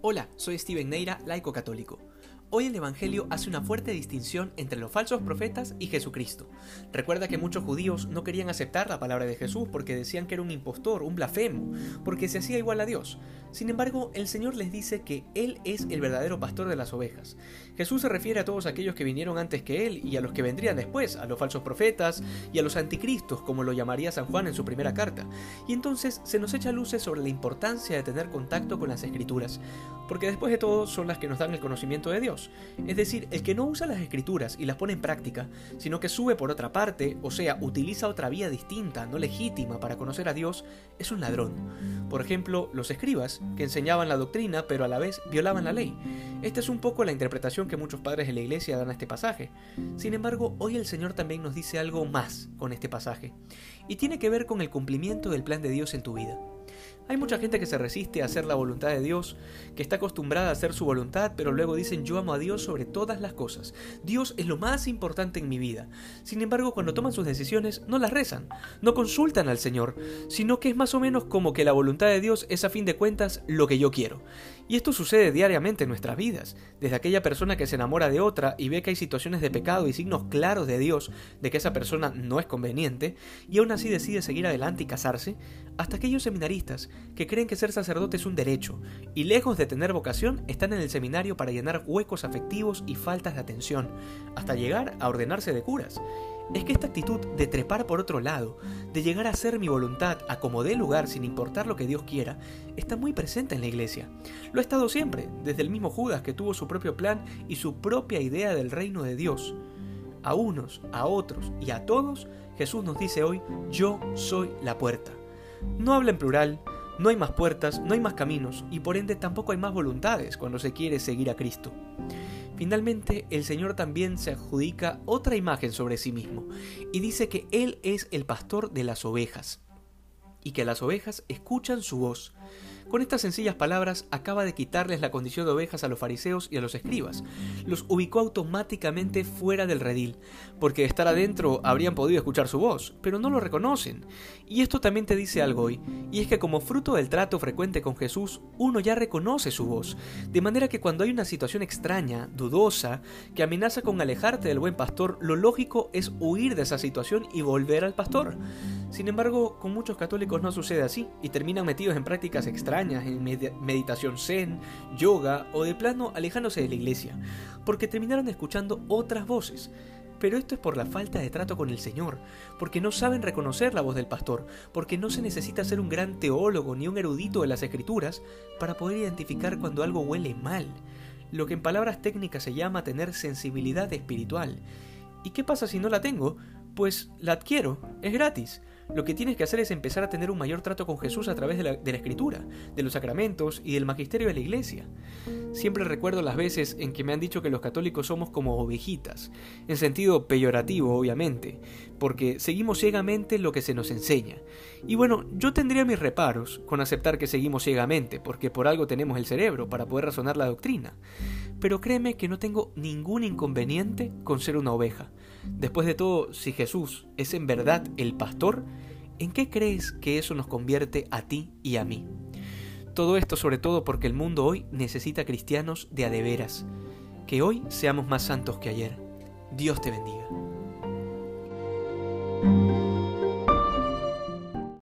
Hola, soy Steven Neira, laico católico. Hoy el Evangelio hace una fuerte distinción entre los falsos profetas y Jesucristo. Recuerda que muchos judíos no querían aceptar la palabra de Jesús porque decían que era un impostor, un blasfemo, porque se hacía igual a Dios. Sin embargo, el Señor les dice que Él es el verdadero pastor de las ovejas. Jesús se refiere a todos aquellos que vinieron antes que Él y a los que vendrían después, a los falsos profetas y a los anticristos, como lo llamaría San Juan en su primera carta. Y entonces se nos echa luces sobre la importancia de tener contacto con las escrituras, porque después de todo son las que nos dan el conocimiento de Dios. Es decir, el que no usa las escrituras y las pone en práctica, sino que sube por otra parte, o sea, utiliza otra vía distinta, no legítima para conocer a Dios, es un ladrón. Por ejemplo, los escribas, que enseñaban la doctrina pero a la vez violaban la ley. Esta es un poco la interpretación que muchos padres de la iglesia dan a este pasaje. Sin embargo, hoy el Señor también nos dice algo más con este pasaje, y tiene que ver con el cumplimiento del plan de Dios en tu vida. Hay mucha gente que se resiste a hacer la voluntad de Dios, que está acostumbrada a hacer su voluntad, pero luego dicen yo amo a Dios sobre todas las cosas. Dios es lo más importante en mi vida. Sin embargo, cuando toman sus decisiones, no las rezan, no consultan al Señor, sino que es más o menos como que la voluntad de Dios es a fin de cuentas lo que yo quiero. Y esto sucede diariamente en nuestras vidas, desde aquella persona que se enamora de otra y ve que hay situaciones de pecado y signos claros de Dios de que esa persona no es conveniente, y aún así decide seguir adelante y casarse, hasta aquellos seminaristas que creen que ser sacerdote es un derecho, y lejos de tener vocación, están en el seminario para llenar huecos afectivos y faltas de atención, hasta llegar a ordenarse de curas. Es que esta actitud de trepar por otro lado, de llegar a hacer mi voluntad a como dé lugar sin importar lo que Dios quiera, está muy presente en la iglesia. Lo ha estado siempre, desde el mismo Judas que tuvo su propio plan y su propia idea del reino de Dios. A unos, a otros y a todos, Jesús nos dice hoy, yo soy la puerta. No habla en plural, no hay más puertas, no hay más caminos y por ende tampoco hay más voluntades cuando se quiere seguir a Cristo. Finalmente, el Señor también se adjudica otra imagen sobre sí mismo y dice que Él es el pastor de las ovejas y que las ovejas escuchan su voz con estas sencillas palabras acaba de quitarles la condición de ovejas a los fariseos y a los escribas. Los ubicó automáticamente fuera del redil, porque de estar adentro habrían podido escuchar su voz, pero no lo reconocen. Y esto también te dice algo hoy, y es que como fruto del trato frecuente con Jesús, uno ya reconoce su voz, de manera que cuando hay una situación extraña, dudosa, que amenaza con alejarte del buen pastor, lo lógico es huir de esa situación y volver al pastor. Sin embargo, con muchos católicos no sucede así, y terminan metidos en prácticas extrañas en meditación zen, yoga o de plano alejándose de la iglesia, porque terminaron escuchando otras voces. Pero esto es por la falta de trato con el Señor, porque no saben reconocer la voz del pastor, porque no se necesita ser un gran teólogo ni un erudito de las escrituras para poder identificar cuando algo huele mal, lo que en palabras técnicas se llama tener sensibilidad espiritual. ¿Y qué pasa si no la tengo? Pues la adquiero, es gratis. Lo que tienes que hacer es empezar a tener un mayor trato con Jesús a través de la, escritura, de los sacramentos y del magisterio de la iglesia. Siempre recuerdo las veces en que me han dicho que los católicos somos como ovejitas, en sentido peyorativo obviamente, porque seguimos ciegamente lo que se nos enseña. Y bueno, yo tendría mis reparos con aceptar que seguimos ciegamente, porque por algo tenemos el cerebro para poder razonar la doctrina. Pero créeme que no tengo ningún inconveniente con ser una oveja. Después de todo, si Jesús es en verdad el pastor, ¿en qué crees que eso nos convierte a ti y a mí? Todo esto sobre todo porque el mundo hoy necesita cristianos de a de veras. Que hoy seamos más santos que ayer. Dios te bendiga.